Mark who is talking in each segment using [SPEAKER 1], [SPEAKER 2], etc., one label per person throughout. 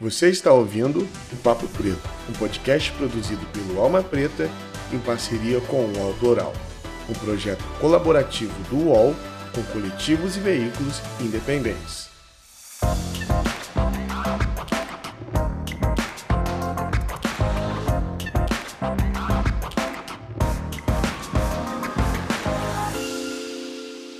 [SPEAKER 1] Você está ouvindo o Papo Preto, um podcast produzido pelo Alma Preta em parceria com o UOL Doral, um projeto colaborativo do UOL com coletivos e veículos independentes.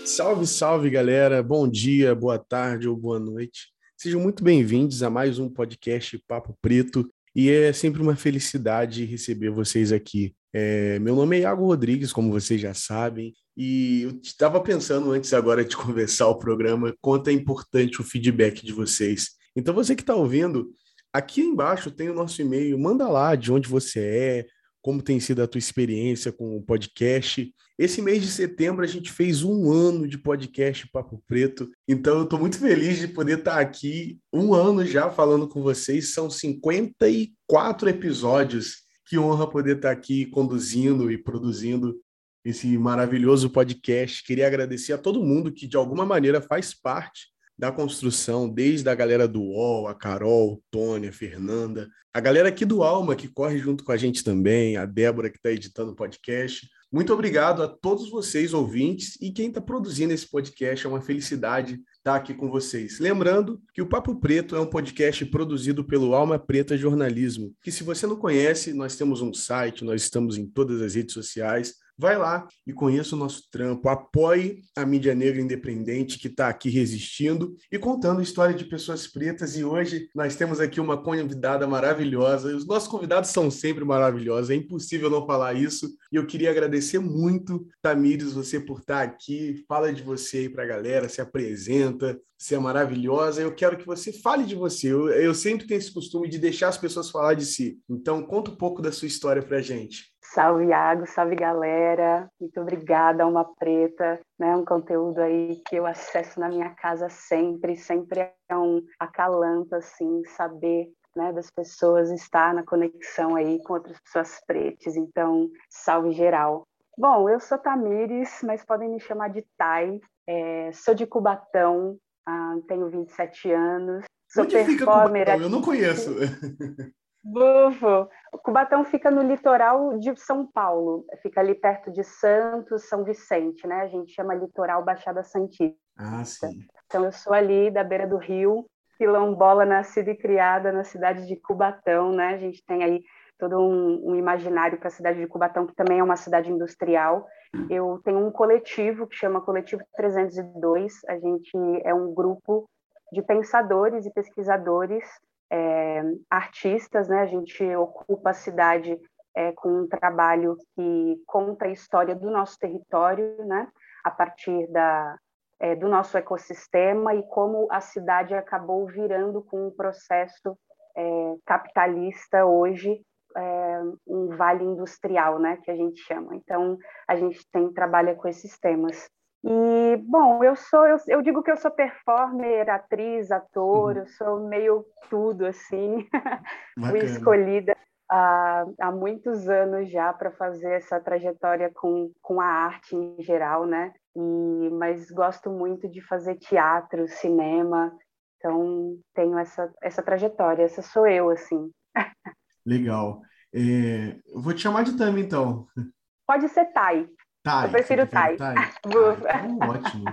[SPEAKER 1] Salve, salve galera! Bom dia, boa tarde ou boa noite. Sejam muito bem-vindos a mais um podcast Papo Preto e é sempre uma felicidade receber vocês aqui. É, meu nome é Iago Rodrigues, como vocês já sabem, e eu estava pensando antes agora de conversar o programa quanto é importante o feedback de vocês. Então, você que está ouvindo, aqui embaixo tem o nosso e-mail, manda lá de onde você é, como tem sido a tua experiência com o podcast. Esse mês de setembro a gente fez um ano de podcast Papo Preto, então eu estou muito feliz de poder estar tá aqui um ano já falando com vocês. São 54 episódios. Que honra poder estar tá aqui conduzindo e produzindo esse maravilhoso podcast. Queria agradecer a todo mundo que de alguma maneira faz parte da construção, desde a galera do UOL, a Carol, Tônia, Fernanda, a galera aqui do Alma, que corre junto com a gente também, a Débora, que está editando o podcast. Muito obrigado a todos vocês, ouvintes, e quem está produzindo esse podcast. É uma felicidade estar aqui com vocês. Lembrando que o Papo Preto é um podcast produzido pelo Alma Preta Jornalismo, que se você não conhece, nós temos um site, nós estamos em todas as redes sociais. Vai lá e conheça o nosso trampo, apoie a mídia negra independente que está aqui resistindo e contando história de pessoas pretas. E hoje nós temos aqui uma convidada maravilhosa. Os nossos convidados são sempre maravilhosos, é impossível não falar isso. E eu queria agradecer muito, Tamires, você por estar aqui. Fala de você aí para a galera, se apresenta, você é maravilhosa. Eu quero que você fale de você. Eu, eu sempre tenho esse costume de deixar as pessoas falar de si. Então, conta um pouco da sua história para gente.
[SPEAKER 2] Salve, Iago, salve, galera. Muito obrigada, Alma Preta. Né? Um conteúdo aí que eu acesso na minha casa sempre, sempre é um acalanto, assim, saber né, das pessoas estar na conexão aí com outras pessoas pretas. Então, salve geral. Bom, eu sou Tamires, mas podem me chamar de Tai. É, sou de Cubatão, ah, tenho 27 anos. Sou
[SPEAKER 1] Onde fica Cubatão? Eu não conheço.
[SPEAKER 2] Bufo. O Cubatão fica no litoral de São Paulo, fica ali perto de Santos, São Vicente, né? A gente chama litoral Baixada Santista.
[SPEAKER 1] Ah, sim.
[SPEAKER 2] Então eu sou ali da beira do rio, quilombola nascida e criada na cidade de Cubatão, né? A gente tem aí todo um, um imaginário para a cidade de Cubatão, que também é uma cidade industrial. Eu tenho um coletivo que chama Coletivo 302. A gente é um grupo de pensadores e pesquisadores é, artistas, né? A gente ocupa a cidade é, com um trabalho que conta a história do nosso território, né? A partir da, é, do nosso ecossistema e como a cidade acabou virando com um processo é, capitalista hoje é, um vale industrial, né, que a gente chama. Então, a gente tem trabalha com esses temas. E, bom, eu sou, eu, eu digo que eu sou performer, atriz, ator, uhum. eu sou meio tudo, assim. Fui escolhida há, há muitos anos já para fazer essa trajetória com, com a arte em geral, né? E, mas gosto muito de fazer teatro, cinema, então tenho essa, essa trajetória, essa sou eu, assim.
[SPEAKER 1] Legal. É, eu vou te chamar de Tami, então.
[SPEAKER 2] Pode ser Tai.
[SPEAKER 1] Tai.
[SPEAKER 2] Eu prefiro Tai.
[SPEAKER 1] Tai. Ah, então, ótimo.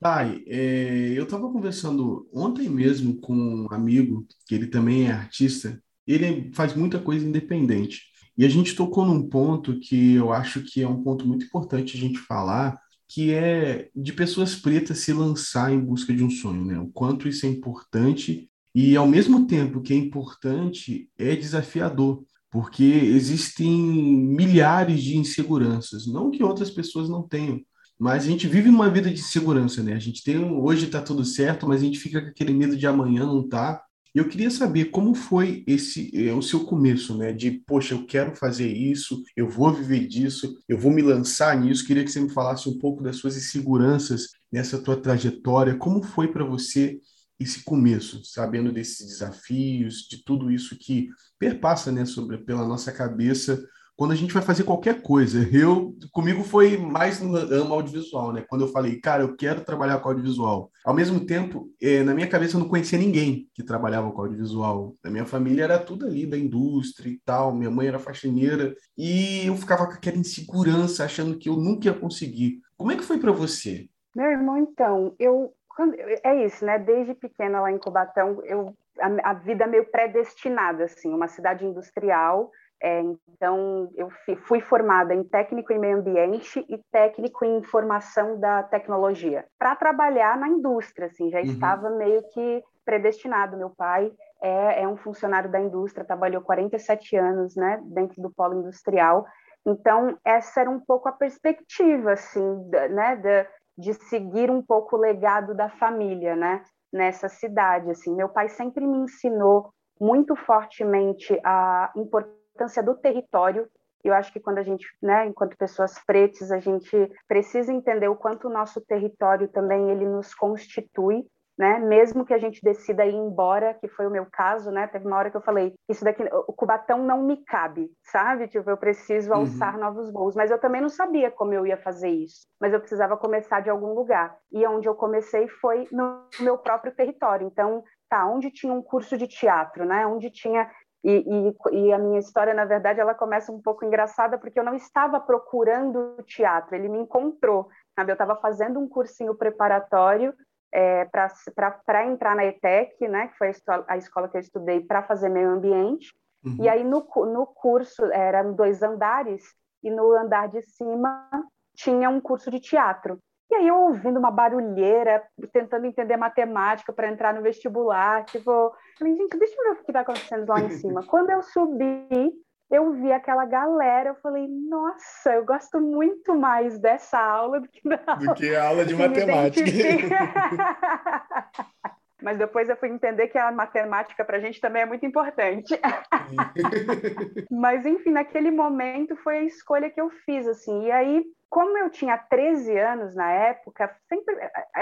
[SPEAKER 1] Tai, é, eu estava conversando ontem mesmo com um amigo, que ele também é artista, ele faz muita coisa independente. E a gente tocou num ponto que eu acho que é um ponto muito importante a gente falar, que é de pessoas pretas se lançar em busca de um sonho, né? O quanto isso é importante e ao mesmo tempo que é importante, é desafiador porque existem milhares de inseguranças, não que outras pessoas não tenham, mas a gente vive uma vida de segurança, né? A gente tem hoje está tudo certo, mas a gente fica com aquele medo de amanhã não tá. Eu queria saber como foi esse é, o seu começo, né? De poxa, eu quero fazer isso, eu vou viver disso, eu vou me lançar nisso. Queria que você me falasse um pouco das suas inseguranças nessa tua trajetória. Como foi para você esse começo, sabendo desses desafios, de tudo isso que perpassa né, sobre, pela nossa cabeça quando a gente vai fazer qualquer coisa. Eu, comigo foi mais no ramo audiovisual, né? Quando eu falei, cara, eu quero trabalhar com audiovisual. Ao mesmo tempo, eh, na minha cabeça eu não conhecia ninguém que trabalhava com audiovisual. Na minha família era tudo ali da indústria e tal. Minha mãe era faxineira e eu ficava com aquela insegurança, achando que eu nunca ia conseguir. Como é que foi para você?
[SPEAKER 2] Meu irmão, então, eu quando, é isso, né? Desde pequena lá em Cubatão, eu a, a vida meio predestinada, assim, uma cidade industrial é, então, eu fui formada em técnico em meio ambiente e técnico em informação da tecnologia, para trabalhar na indústria, assim, já uhum. estava meio que predestinado. Meu pai é, é, um funcionário da indústria, trabalhou 47 anos, né, dentro do polo industrial. Então, essa era um pouco a perspectiva, assim, né, de, de seguir um pouco o legado da família, né, nessa cidade, assim. Meu pai sempre me ensinou muito fortemente a importância do território. Eu acho que quando a gente, né, enquanto pessoas pretas, a gente precisa entender o quanto o nosso território também ele nos constitui, né? Mesmo que a gente decida ir embora, que foi o meu caso, né? Teve uma hora que eu falei, isso daqui, o Cubatão não me cabe, sabe? Tipo, eu preciso uhum. alçar uhum. novos voos, mas eu também não sabia como eu ia fazer isso, mas eu precisava começar de algum lugar. E onde eu comecei foi no meu próprio território. Então, tá, onde tinha um curso de teatro, né? Onde tinha e, e, e, a minha história, na verdade, ela começa um pouco engraçada, porque eu não estava procurando teatro, ele me encontrou. Sabe? Eu estava fazendo um cursinho preparatório é, para entrar na ETEC, né, que foi a escola, que eu estudei para fazer meio ambiente. Uhum. E aí, no, no curso, eram dois andares, e no andar de cima tinha um curso de teatro. E aí eu ouvindo uma barulheira, tentando entender matemática para entrar no vestibular, tipo, falei, gente, deixa eu ver o que está acontecendo lá em cima. Quando eu subi, eu vi aquela galera, eu falei, nossa, eu gosto muito mais dessa aula do que da aula,
[SPEAKER 1] do que a aula de matemática.
[SPEAKER 2] Mas depois eu fui entender que a matemática para a gente também é muito importante. Mas, enfim, naquele momento foi a escolha que eu fiz, assim. E aí, como eu tinha 13 anos na época, sempre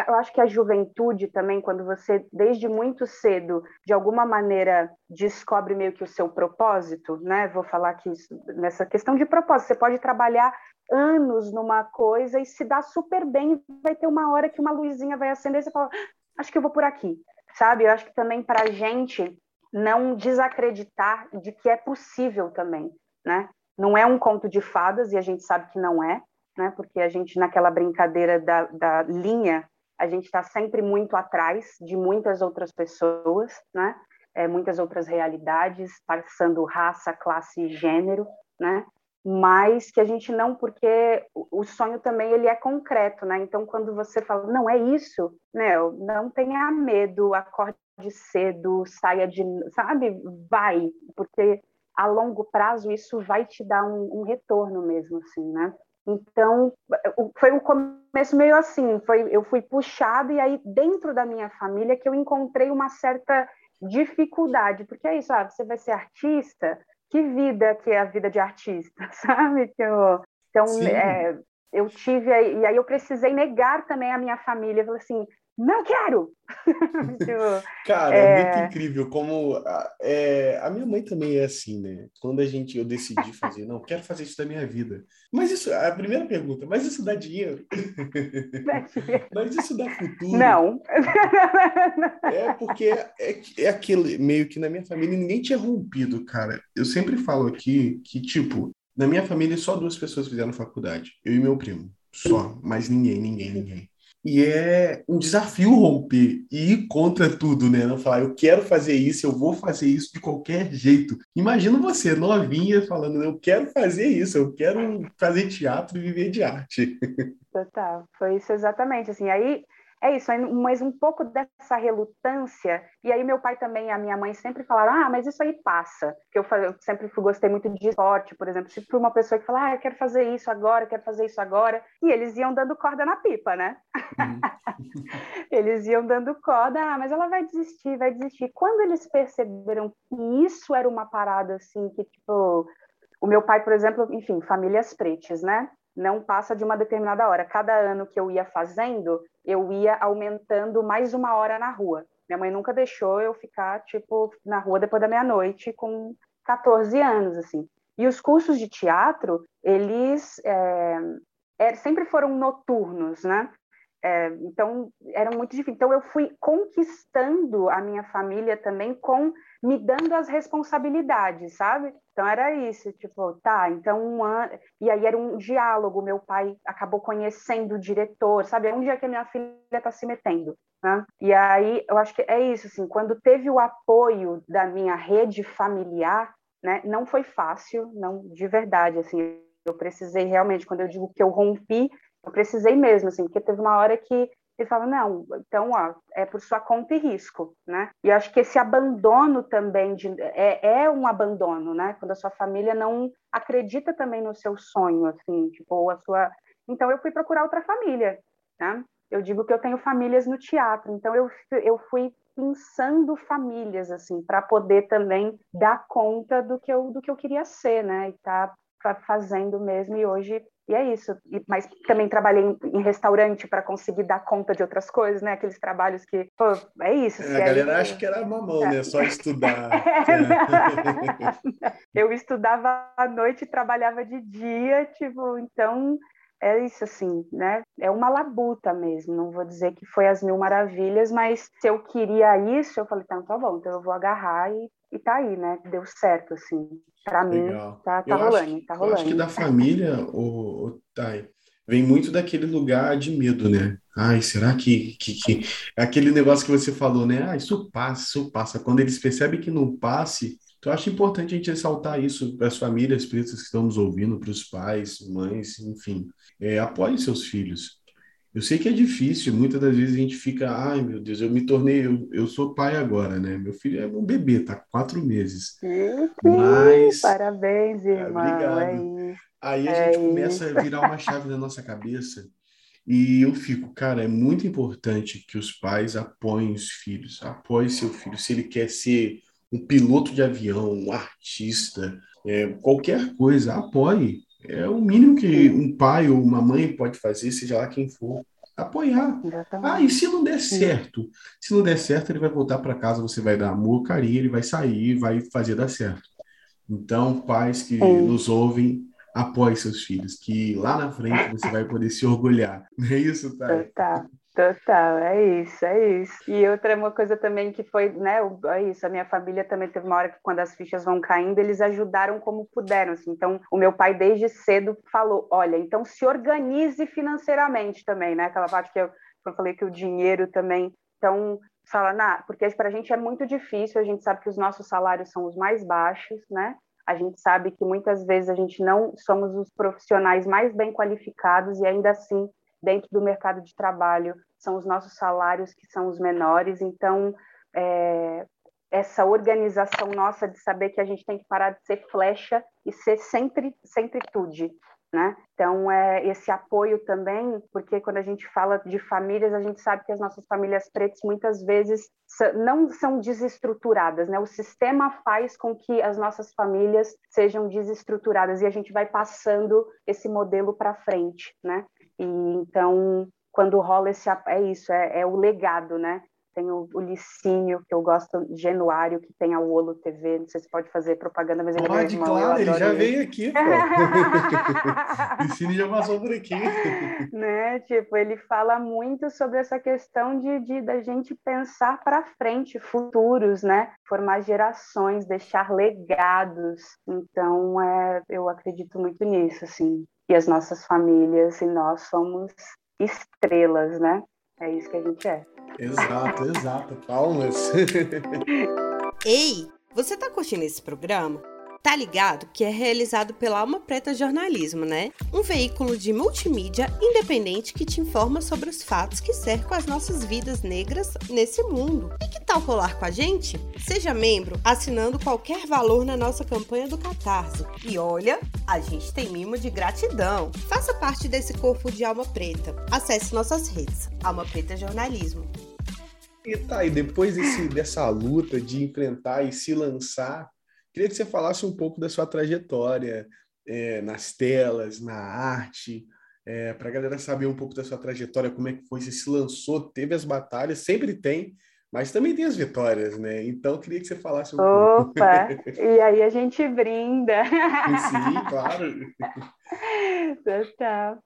[SPEAKER 2] eu acho que a juventude também, quando você desde muito cedo, de alguma maneira descobre meio que o seu propósito, né? Vou falar aqui nessa questão de propósito. Você pode trabalhar anos numa coisa e se dá super bem, vai ter uma hora que uma luzinha vai acender e você fala, acho que eu vou por aqui, sabe? Eu acho que também para a gente não desacreditar de que é possível também, né? Não é um conto de fadas e a gente sabe que não é, né? Porque a gente naquela brincadeira da, da linha, a gente está sempre muito atrás de muitas outras pessoas, né? É, muitas outras realidades, passando raça, classe e gênero, né? Mas que a gente não, porque o sonho também ele é concreto, né? Então quando você fala, não é isso, né? Não tenha medo, acorde cedo, saia de, sabe? Vai, porque a longo prazo isso vai te dar um, um retorno mesmo, assim, né? Então, foi um começo meio assim, foi, eu fui puxada e aí dentro da minha família que eu encontrei uma certa dificuldade, porque é isso, ah, você vai ser artista, que vida que é a vida de artista, sabe? Que eu, então, é, eu tive, e aí eu precisei negar também a minha família, eu falei assim, não quero!
[SPEAKER 1] tipo, Cara, é... é... muito incrível como a, é, a minha mãe também é assim, né? Quando a gente eu decidi fazer, não, quero fazer isso da minha vida. Mas isso, a primeira pergunta, mas isso dá dinheiro? mas isso dá futuro?
[SPEAKER 2] Não.
[SPEAKER 1] é porque é, é aquele meio que na minha família ninguém tinha rompido, cara. Eu sempre falo aqui que, tipo, na minha família só duas pessoas fizeram faculdade, eu e meu primo. Só, mas ninguém, ninguém, ninguém. E é um desafio romper e ir contra tudo, né? Não falar, eu quero fazer isso, eu vou fazer isso de qualquer jeito. Imagina você, novinha, falando, eu quero fazer isso, eu quero fazer teatro e viver de arte.
[SPEAKER 2] Total, foi isso exatamente. Assim, aí é isso, mas um pouco dessa relutância. E aí meu pai também e a minha mãe sempre falaram: ah, mas isso aí passa. Que eu, eu sempre fui, gostei muito de esporte, por exemplo. Se uma pessoa que fala: ah, eu quero fazer isso agora, quero fazer isso agora. E eles iam dando corda na pipa, né? Uhum. eles iam dando corda, ah, mas ela vai desistir, vai desistir. Quando eles perceberam que isso era uma parada assim, que tipo. O meu pai, por exemplo, enfim, famílias pretas, né? Não passa de uma determinada hora. Cada ano que eu ia fazendo, eu ia aumentando mais uma hora na rua. Minha mãe nunca deixou eu ficar, tipo, na rua depois da meia-noite com 14 anos, assim. E os cursos de teatro, eles é, é, sempre foram noturnos, né? É, então, era muito difícil. Então, eu fui conquistando a minha família também com me dando as responsabilidades, sabe? Então, era isso, tipo, tá, então um ano. E aí era um diálogo. Meu pai acabou conhecendo o diretor, sabe? É que a minha filha está se metendo? Né? E aí, eu acho que é isso, assim, quando teve o apoio da minha rede familiar, né? Não foi fácil, não, de verdade, assim. Eu precisei realmente, quando eu digo que eu rompi, eu precisei mesmo, assim, porque teve uma hora que ele fala, não, então, ó, é por sua conta e risco, né? E acho que esse abandono também de, é, é um abandono, né? Quando a sua família não acredita também no seu sonho, assim, tipo, ou a sua... Então, eu fui procurar outra família, né? Eu digo que eu tenho famílias no teatro, então eu, eu fui pensando famílias, assim, para poder também dar conta do que eu, do que eu queria ser, né? E tá fazendo mesmo, e hoje e é isso. E, mas também trabalhei em, em restaurante para conseguir dar conta de outras coisas, né? Aqueles trabalhos que, pô, é isso.
[SPEAKER 1] É, a galera acha que era mamão, é. né? Só estudar.
[SPEAKER 2] É. Eu estudava à noite e trabalhava de dia, tipo, então é isso assim, né? É uma labuta mesmo. Não vou dizer que foi as mil maravilhas, mas se eu queria isso, eu falei, tá, tá bom, então eu vou agarrar e, e tá aí, né? Deu certo, assim. Para mim, tá, tá rolando,
[SPEAKER 1] acho,
[SPEAKER 2] tá rolando.
[SPEAKER 1] Eu acho que da família, o, o Thay, vem muito daquele lugar de medo, né? Ai, será que, que, que... Aquele negócio que você falou, né? Ah, isso passa, isso passa. Quando eles percebem que não passe, então, eu acho importante a gente ressaltar isso para as famílias pretas que estão nos ouvindo, para os pais, mães, enfim. É, apoie seus filhos. Eu sei que é difícil, muitas das vezes a gente fica, ai meu Deus, eu me tornei, eu, eu sou pai agora, né? Meu filho é um bebê, tá quatro meses.
[SPEAKER 2] Sim, Mas. Parabéns, é, irmão.
[SPEAKER 1] obrigado. É Aí a é gente começa a virar uma chave na nossa cabeça. E eu fico, cara, é muito importante que os pais apoiem os filhos, apoiem seu filho. Se ele quer ser um piloto de avião, um artista, é, qualquer coisa, apoie. É o mínimo que um pai ou uma mãe pode fazer, seja lá quem for. Apoiar. Ah, e se não der certo? Se não der certo, ele vai voltar para casa, você vai dar amor, carinho, ele vai sair, vai fazer dar certo. Então, pais que Sim. nos ouvem, apoie seus filhos, que lá na frente você vai poder se orgulhar. Não é isso,
[SPEAKER 2] Thay? Tá. Total, é isso, é isso. E outra uma coisa também que foi, né, é isso, a minha família também teve uma hora que quando as fichas vão caindo, eles ajudaram como puderam, assim. Então, o meu pai desde cedo falou, olha, então se organize financeiramente também, né? Aquela parte que eu, eu falei que o dinheiro também, então, fala, nah, porque para a gente é muito difícil, a gente sabe que os nossos salários são os mais baixos, né? A gente sabe que muitas vezes a gente não somos os profissionais mais bem qualificados e ainda assim dentro do mercado de trabalho são os nossos salários que são os menores. Então, é, essa organização nossa de saber que a gente tem que parar de ser flecha e ser sempre centritude, né? Então, é esse apoio também, porque quando a gente fala de famílias, a gente sabe que as nossas famílias pretas muitas vezes não são desestruturadas, né? O sistema faz com que as nossas famílias sejam desestruturadas e a gente vai passando esse modelo para frente, né? E então, quando rola esse é isso, é, é o legado, né? Tem o, o, Licínio, que eu gosto, Genuário, que tem a Olo TV, não sei se pode fazer propaganda, mas ele
[SPEAKER 1] pode, é meu irmão, claro, ele já ele. veio aqui, pô. Licínio já passou por aqui.
[SPEAKER 2] né? Tipo, ele fala muito sobre essa questão de, de da gente pensar para frente, futuros, né? Formar gerações, deixar legados. Então, é, eu acredito muito nisso, assim e as nossas famílias e nós somos estrelas, né? É isso que a gente é.
[SPEAKER 1] Exato, exato. Palmas.
[SPEAKER 3] Ei, você tá curtindo esse programa? Tá ligado que é realizado pela Alma Preta Jornalismo, né? Um veículo de multimídia independente que te informa sobre os fatos que cercam as nossas vidas negras nesse mundo. E que tal colar com a gente? Seja membro assinando qualquer valor na nossa campanha do Catarse. E olha, a gente tem mimo de gratidão. Faça parte desse corpo de Alma Preta. Acesse nossas redes. Alma Preta Jornalismo.
[SPEAKER 1] E tá, e depois desse, dessa luta de enfrentar e se lançar Queria que você falasse um pouco da sua trajetória é, nas telas, na arte, é, para a galera saber um pouco da sua trajetória, como é que foi, você se lançou, teve as batalhas, sempre tem, mas também tem as vitórias, né? Então, eu queria que você falasse um
[SPEAKER 2] Opa! e aí a gente brinda.
[SPEAKER 1] Sim, claro.
[SPEAKER 2] Total.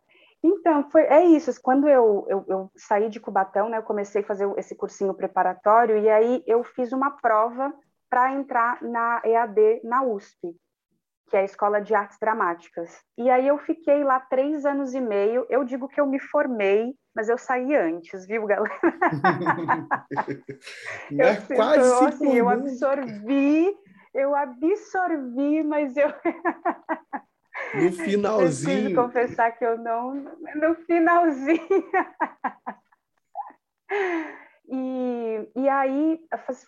[SPEAKER 2] Então, foi, é isso. Quando eu, eu, eu, saí de Cubatão, né, eu comecei a fazer esse cursinho preparatório, e aí eu fiz uma prova para entrar na EAD na USP, que é a Escola de Artes Dramáticas. E aí eu fiquei lá três anos e meio. Eu digo que eu me formei, mas eu saí antes, viu, galera?
[SPEAKER 1] eu, é quase
[SPEAKER 2] então, assim, eu absorvi, eu absorvi, mas eu
[SPEAKER 1] no finalzinho.
[SPEAKER 2] Preciso confessar que eu não. No finalzinho. E, e aí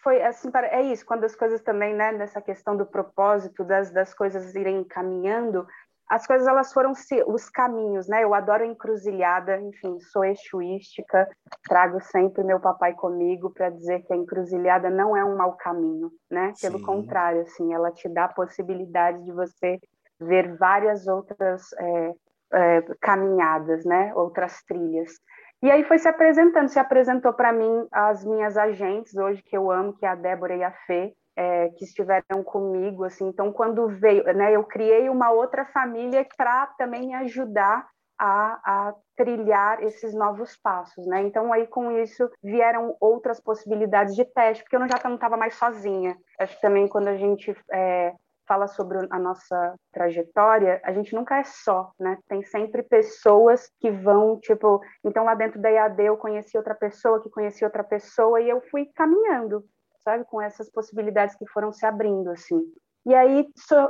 [SPEAKER 2] foi assim, é isso, quando as coisas também, né, nessa questão do propósito, das, das coisas irem caminhando, as coisas elas foram os caminhos, né? Eu adoro encruzilhada, enfim, sou exuística, trago sempre meu papai comigo para dizer que a encruzilhada não é um mau caminho, né? Pelo Sim. contrário, assim, ela te dá a possibilidade de você ver várias outras é, é, caminhadas, né? Outras trilhas. E aí foi se apresentando, se apresentou para mim as minhas agentes hoje que eu amo, que é a Débora e a Fê, é, que estiveram comigo, assim. Então, quando veio, né, eu criei uma outra família para também me ajudar a, a, trilhar esses novos passos, né? Então, aí com isso vieram outras possibilidades de teste, porque eu já não estava mais sozinha. Acho que também quando a gente é, fala sobre a nossa trajetória, a gente nunca é só, né? Tem sempre pessoas que vão, tipo, então lá dentro da IAD eu conheci outra pessoa que conheci outra pessoa e eu fui caminhando, sabe, com essas possibilidades que foram se abrindo assim. E aí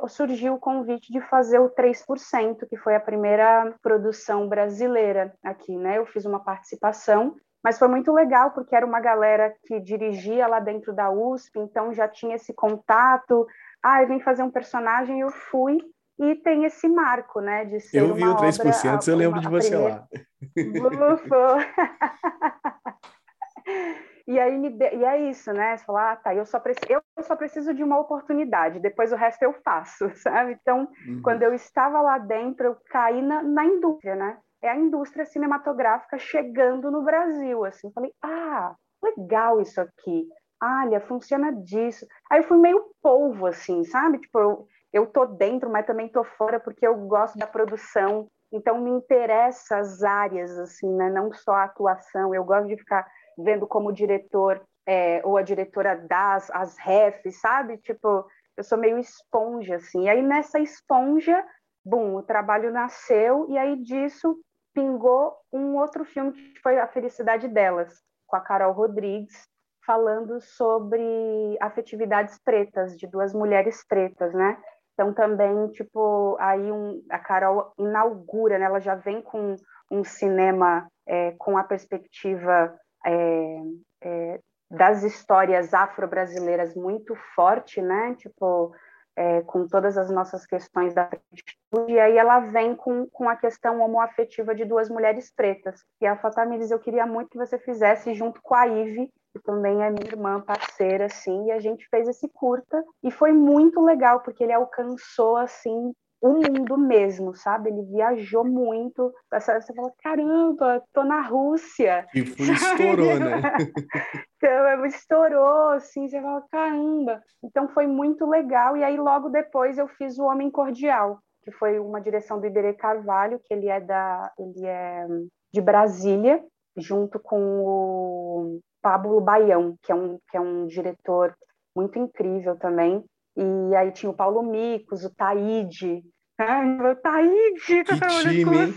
[SPEAKER 2] surgiu o convite de fazer o 3%, que foi a primeira produção brasileira aqui, né? Eu fiz uma participação mas foi muito legal porque era uma galera que dirigia lá dentro da USP, então já tinha esse contato, ah, eu vim fazer um personagem, eu fui, e tem esse marco, né, de ser
[SPEAKER 1] Eu vi o 3%, obra, eu lembro de você primeira...
[SPEAKER 2] lá. e aí me de... e é isso, né? Você fala, ah, tá, eu só, preciso, eu só preciso de uma oportunidade, depois o resto eu faço, sabe? Então, uhum. quando eu estava lá dentro, eu caí na, na indústria, né? É a indústria cinematográfica chegando no Brasil, assim. Falei, ah, legal isso aqui olha, funciona disso. Aí eu fui meio polvo, assim, sabe? Tipo, eu, eu tô dentro, mas também tô fora porque eu gosto da produção. Então me interessa as áreas, assim, né? Não só a atuação. Eu gosto de ficar vendo como o diretor é, ou a diretora das as refs, sabe? Tipo, eu sou meio esponja, assim. E aí nessa esponja, bum, o trabalho nasceu e aí disso pingou um outro filme que foi A Felicidade Delas, com a Carol Rodrigues, falando sobre afetividades pretas, de duas mulheres pretas, né? Então também, tipo, aí um, a Carol inaugura, né? Ela já vem com um cinema é, com a perspectiva é, é, das histórias afro-brasileiras muito forte, né? Tipo, é, com todas as nossas questões da atitude, e aí ela vem com, com a questão homoafetiva de duas mulheres pretas. E a Fatamilis, eu queria muito que você fizesse junto com a Ive, que também é minha irmã parceira, assim, e a gente fez esse curta, e foi muito legal, porque ele alcançou, assim, o mundo mesmo, sabe? Ele viajou muito. Você fala, caramba, tô na Rússia.
[SPEAKER 1] E foi, estourou, né?
[SPEAKER 2] então, estourou, assim, você fala, caramba. Então foi muito legal. E aí, logo depois, eu fiz O Homem Cordial, que foi uma direção do Iberê Carvalho, que ele é da. ele é de Brasília, junto com o Pablo Baião, que é um, que é um diretor muito incrível também. E aí tinha o Paulo Micos, o Taíde. Ai, o Taíde,
[SPEAKER 1] que time,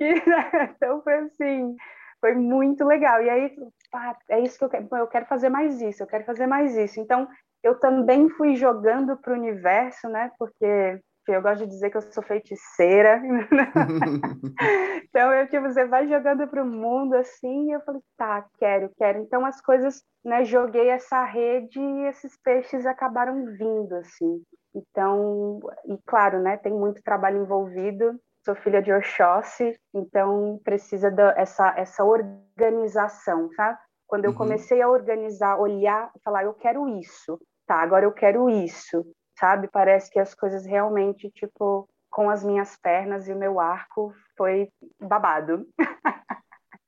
[SPEAKER 2] então foi assim, foi muito legal. E aí, ah, é isso que eu quero, eu quero fazer mais isso, eu quero fazer mais isso. Então, eu também fui jogando para o universo, né? Porque eu gosto de dizer que eu sou feiticeira. então, eu, tipo, você vai jogando para o mundo assim, e eu falei, tá, quero, quero. Então, as coisas, né, joguei essa rede e esses peixes acabaram vindo, assim. Então, e claro, né, tem muito trabalho envolvido. Sou filha de Oxóssi, então precisa dessa essa organização, tá? Quando eu uhum. comecei a organizar, olhar, falar, eu quero isso, tá? Agora eu quero isso sabe? Parece que as coisas realmente, tipo, com as minhas pernas e o meu arco foi babado.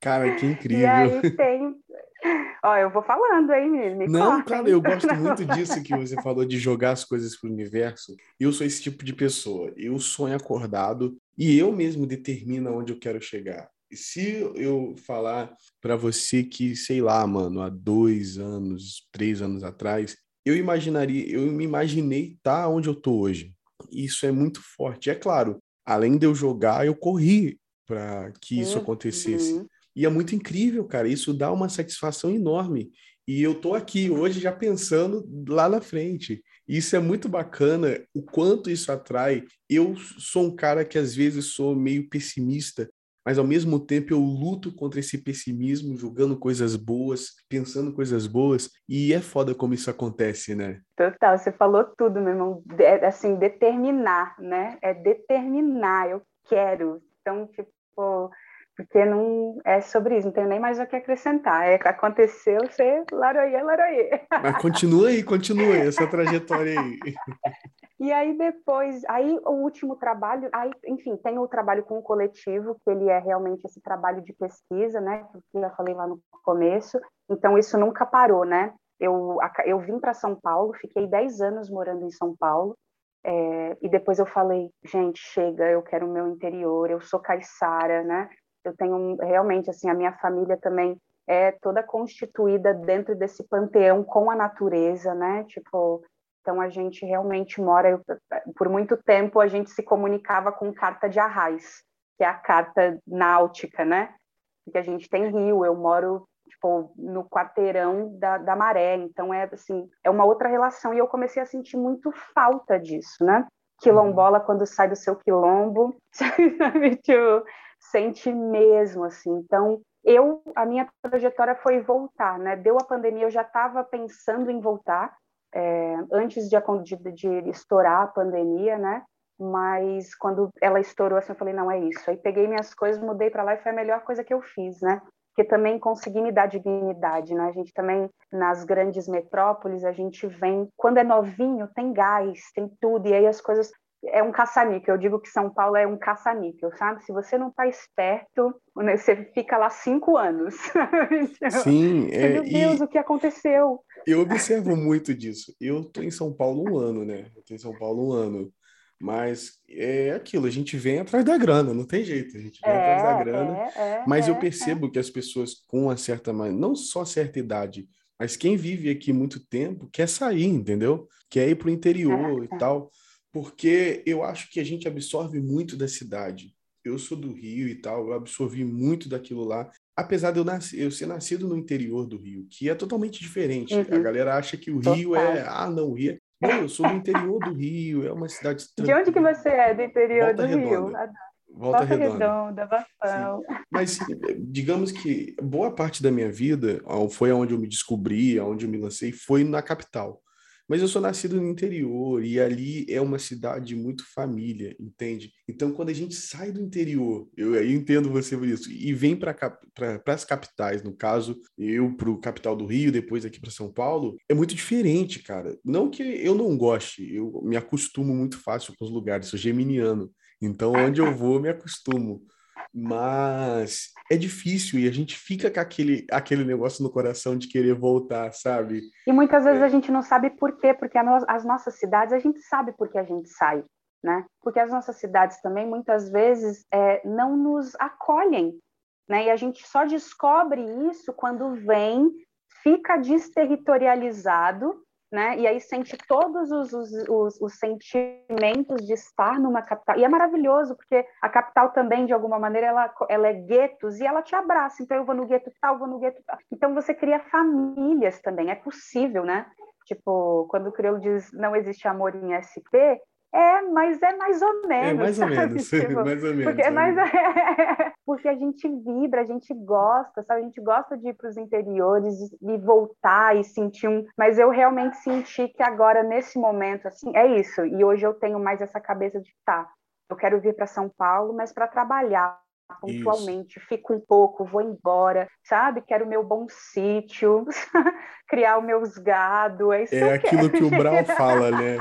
[SPEAKER 1] Cara, que incrível.
[SPEAKER 2] E aí tem, Ó, eu vou falando, hein, me
[SPEAKER 1] Não, corta, cara, eu gosto muito disso que você falou de jogar as coisas pro universo. Eu sou esse tipo de pessoa. Eu sonho acordado e eu mesmo determino onde eu quero chegar. Se eu falar para você que, sei lá, mano, há dois anos, três anos atrás, eu imaginaria, eu me imaginei estar tá onde eu tô hoje. Isso é muito forte. É claro, além de eu jogar, eu corri para que isso uhum. acontecesse. E é muito incrível, cara. Isso dá uma satisfação enorme. E eu tô aqui hoje já pensando lá na frente. Isso é muito bacana, o quanto isso atrai. Eu sou um cara que às vezes sou meio pessimista, mas ao mesmo tempo eu luto contra esse pessimismo, julgando coisas boas, pensando coisas boas, e é foda como isso acontece, né?
[SPEAKER 2] Total, você falou tudo, meu irmão. É, assim, determinar, né? É determinar, eu quero. Então, tipo, porque não é sobre isso, não tenho nem mais o que acrescentar. É, aconteceu ser laroie, laroie.
[SPEAKER 1] Mas continua aí, continua aí, essa trajetória aí.
[SPEAKER 2] E aí depois, aí o último trabalho, aí, enfim, tem o trabalho com o coletivo, que ele é realmente esse trabalho de pesquisa, né, que eu já falei lá no começo. Então isso nunca parou, né? Eu, eu vim para São Paulo, fiquei 10 anos morando em São Paulo, é, e depois eu falei, gente, chega, eu quero o meu interior, eu sou caiçara, né? Eu tenho realmente assim a minha família também é toda constituída dentro desse panteão com a natureza, né? Tipo, então a gente realmente mora por muito tempo a gente se comunicava com carta de arraiz, que é a carta náutica, né? Que a gente tem rio, eu moro tipo no quarteirão da, da maré, então é assim é uma outra relação e eu comecei a sentir muito falta disso, né? Quilombola quando sai do seu quilombo, sabe? Tipo, sente mesmo, assim. Então, eu, a minha trajetória foi voltar, né? Deu a pandemia, eu já estava pensando em voltar, é, antes de, de, de, estourar a pandemia, né? Mas quando ela estourou, assim, eu falei, não, é isso. Aí peguei minhas coisas, mudei para lá e foi a melhor coisa que eu fiz, né? Porque também consegui me dar dignidade, né? A gente também, nas grandes metrópoles, a gente vem... Quando é novinho, tem gás, tem tudo, e aí as coisas é um caça-níquel. Eu digo que São Paulo é um caça-níquel, sabe? Se você não está esperto, né, você fica lá cinco anos.
[SPEAKER 1] Sim,
[SPEAKER 2] é, Meu Deus, e... o que aconteceu?
[SPEAKER 1] Eu observo muito disso. Eu estou em São Paulo um ano, né? Eu estou em São Paulo um ano. Mas é aquilo, a gente vem atrás da grana, não tem jeito, a gente vem é, atrás da grana. É, é, mas eu é, percebo é. que as pessoas com uma certa, não só certa idade, mas quem vive aqui muito tempo quer sair, entendeu? Quer ir para o interior e tal porque eu acho que a gente absorve muito da cidade. Eu sou do Rio e tal, eu absorvi muito daquilo lá, apesar de eu, nascer, eu ser nascido no interior do Rio, que é totalmente diferente. Uhum. A galera acha que o Rio é, ah, não, o Rio é... Não, eu sou do interior do Rio, é uma cidade...
[SPEAKER 2] De onde que você é do interior
[SPEAKER 1] Volta
[SPEAKER 2] do
[SPEAKER 1] Redonda.
[SPEAKER 2] Rio?
[SPEAKER 1] Volta,
[SPEAKER 2] Volta Redonda, Redonda Bafão.
[SPEAKER 1] Mas digamos que boa parte da minha vida, foi onde eu me descobri, onde eu me lancei, foi na capital. Mas eu sou nascido no interior e ali é uma cidade muito família, entende? Então, quando a gente sai do interior, eu, eu entendo você por isso, e vem para as capitais, no caso, eu para o capital do Rio, depois aqui para São Paulo, é muito diferente, cara. Não que eu não goste, eu me acostumo muito fácil com os lugares, sou geminiano. Então, onde eu vou, me acostumo mas é difícil e a gente fica com aquele, aquele negócio no coração de querer voltar, sabe?
[SPEAKER 2] E muitas vezes é. a gente não sabe por quê, porque as nossas cidades a gente sabe por que a gente sai, né? Porque as nossas cidades também muitas vezes é, não nos acolhem, né? E a gente só descobre isso quando vem, fica desterritorializado né? E aí sente todos os, os, os, os, sentimentos de estar numa capital. E é maravilhoso, porque a capital também, de alguma maneira, ela, ela é guetos e ela te abraça. Então, eu vou no gueto tal, vou no gueto tal. Então, você cria famílias também, é possível, né? Tipo, quando o Crioulo diz não existe amor em SP, é, mas é mais ou menos. É
[SPEAKER 1] mais ou sabe? menos, tipo, mais ou menos.
[SPEAKER 2] Porque, é mais... porque a gente vibra, a gente gosta, sabe? A gente gosta de ir para os interiores e voltar e sentir um. Mas eu realmente senti que agora, nesse momento, assim, é isso. E hoje eu tenho mais essa cabeça de tá. Eu quero vir para São Paulo, mas para trabalhar pontualmente, Isso. fico um pouco, vou embora, sabe? Quero o meu bom sítio, criar os meus gado. É, isso
[SPEAKER 1] é aquilo que o Brown fala, né?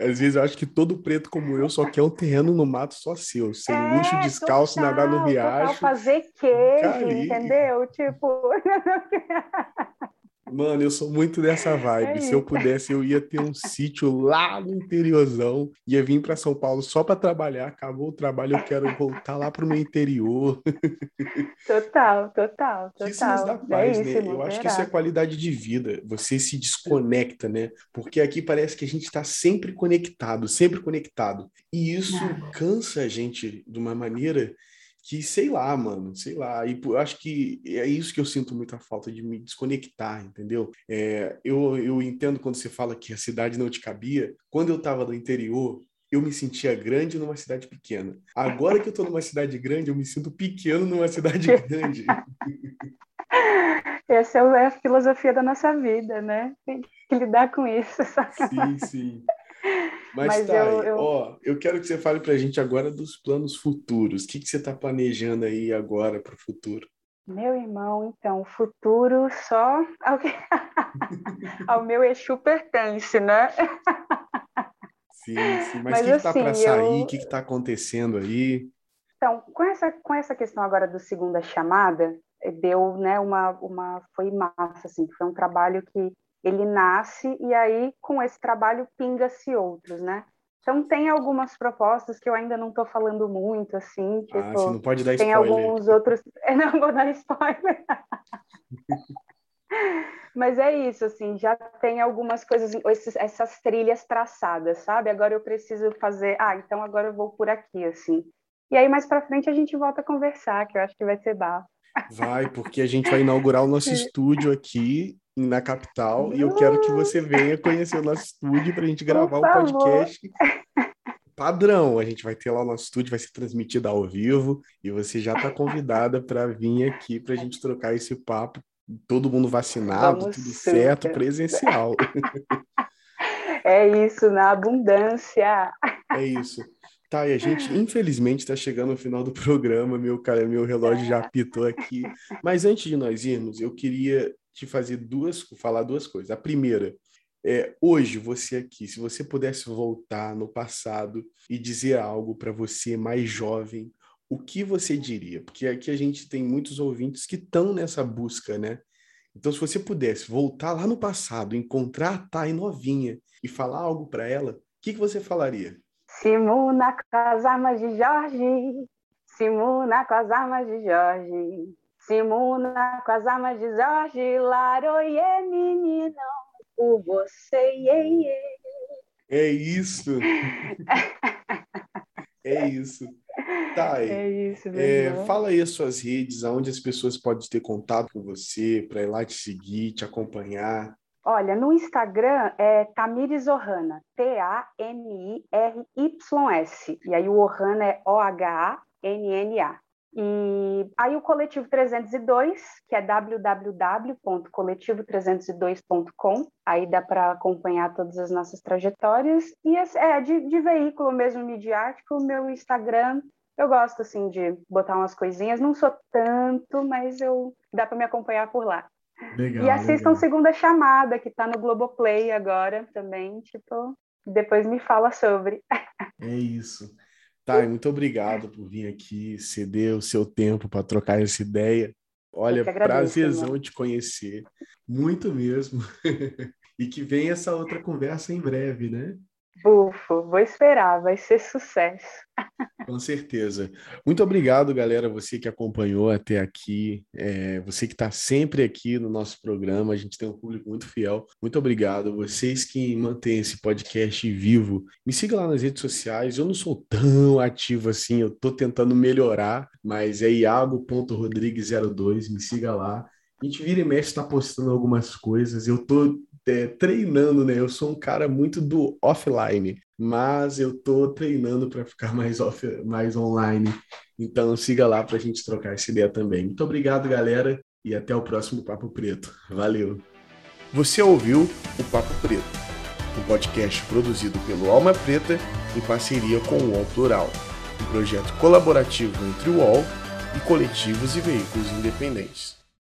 [SPEAKER 1] Às vezes eu acho que todo preto como eu só quer um terreno no mato só seu, sem é, luxo, descalço, total, nadar no riacho.
[SPEAKER 2] Total, fazer queijo, entendeu? Tipo.
[SPEAKER 1] Mano, eu sou muito dessa vibe. É Se eu pudesse, eu ia ter um sítio lá no interiorzão, ia vir para São Paulo só para trabalhar. Acabou o trabalho, eu quero voltar lá para o meu interior.
[SPEAKER 2] Total, total, total.
[SPEAKER 1] Isso nos dá paz, é né? Eu acho que isso é qualidade de vida. Você se desconecta, né? Porque aqui parece que a gente está sempre conectado, sempre conectado. E isso cansa a gente de uma maneira que sei lá, mano, sei lá. E eu acho que é isso que eu sinto muita falta de me desconectar, entendeu? É, eu, eu entendo quando você fala que a cidade não te cabia. Quando eu tava no interior, eu me sentia grande numa cidade pequena. Agora que eu tô numa cidade grande, eu me sinto pequeno numa cidade grande.
[SPEAKER 2] Essa é a filosofia da nossa vida, né? Tem que lidar com isso.
[SPEAKER 1] Sim, sim. Mas, Mas tá, eu, eu... ó, eu quero que você fale para a gente agora dos planos futuros. O que, que você está planejando aí agora para o futuro?
[SPEAKER 2] Meu irmão, então, o futuro só ao, que... ao meu Exu pertence, né?
[SPEAKER 1] sim, sim. Mas o que, está para sair? O que está acontecendo aí?
[SPEAKER 2] Então, com essa, com essa questão agora do segunda chamada, deu, né, uma, uma, foi massa, assim, foi um trabalho que ele nasce e aí com esse trabalho pinga-se outros, né? Então tem algumas propostas que eu ainda não estou falando muito, assim,
[SPEAKER 1] tipo, ah, você não pode dar
[SPEAKER 2] tem
[SPEAKER 1] spoiler.
[SPEAKER 2] alguns outros, eu não vou dar spoiler. Mas é isso, assim, já tem algumas coisas, esses, essas trilhas traçadas, sabe? Agora eu preciso fazer, ah, então agora eu vou por aqui, assim. E aí mais para frente a gente volta a conversar, que eu acho que vai ser bafo.
[SPEAKER 1] Vai, porque a gente vai inaugurar o nosso estúdio aqui na capital e eu quero que você venha conhecer o nosso estúdio para a gente gravar um podcast padrão. A gente vai ter lá o nosso estúdio, vai ser transmitido ao vivo e você já está convidada para vir aqui para a gente trocar esse papo. Todo mundo vacinado, Vamos tudo super. certo, presencial.
[SPEAKER 2] É isso, na abundância.
[SPEAKER 1] É isso. Tá, e a gente, infelizmente, está chegando ao final do programa, meu cara, meu relógio já apitou aqui. Mas antes de nós irmos, eu queria te fazer duas, falar duas coisas. A primeira é hoje você aqui, se você pudesse voltar no passado e dizer algo para você mais jovem, o que você diria? Porque aqui a gente tem muitos ouvintes que estão nessa busca, né? Então, se você pudesse voltar lá no passado, encontrar a Thay novinha e falar algo para ela, o que, que você falaria?
[SPEAKER 2] Simuna com as armas de Jorge, Simuna com as armas de Jorge, Simuna com as armas de Jorge, Laroie, menino, por você, iê, iê.
[SPEAKER 1] É isso. é isso. Tá,
[SPEAKER 2] é isso,
[SPEAKER 1] é, fala aí as suas redes, aonde as pessoas podem ter contato com você, para ir lá te seguir, te acompanhar.
[SPEAKER 2] Olha, no Instagram é Tamires Ohana, T-A-M-I-R-Y-S. E aí o Ohana é O-H-A-N-N-A. E aí o Coletivo 302, que é www.coletivo302.com, aí dá para acompanhar todas as nossas trajetórias. E é de, de veículo mesmo midiático, o meu Instagram, eu gosto assim de botar umas coisinhas, não sou tanto, mas eu dá para me acompanhar por lá.
[SPEAKER 1] Legal,
[SPEAKER 2] e assistam legal. Segunda Chamada, que está no Globoplay agora também, tipo, depois me fala sobre.
[SPEAKER 1] É isso. Thay, muito obrigado por vir aqui, ceder o seu tempo para trocar essa ideia. Olha, agradeço, prazerzão irmão. te conhecer, muito mesmo. e que venha essa outra conversa em breve, né?
[SPEAKER 2] Bufo, vou esperar, vai ser sucesso.
[SPEAKER 1] Com certeza. Muito obrigado, galera, você que acompanhou até aqui, é, você que está sempre aqui no nosso programa, a gente tem um público muito fiel. Muito obrigado. Vocês que mantêm esse podcast vivo, me siga lá nas redes sociais. Eu não sou tão ativo assim, eu estou tentando melhorar, mas é iago.rodrigues02, me siga lá. A gente vira e mexe, está postando algumas coisas. Eu estou é, treinando, né? Eu sou um cara muito do offline, mas eu tô treinando para ficar mais, off, mais online. Então siga lá para a gente trocar essa ideia também. Muito obrigado, galera, e até o próximo Papo Preto. Valeu! Você ouviu o Papo Preto, um podcast produzido pelo Alma Preta em parceria com o UOL Plural. um projeto colaborativo entre o UOL e coletivos e veículos independentes.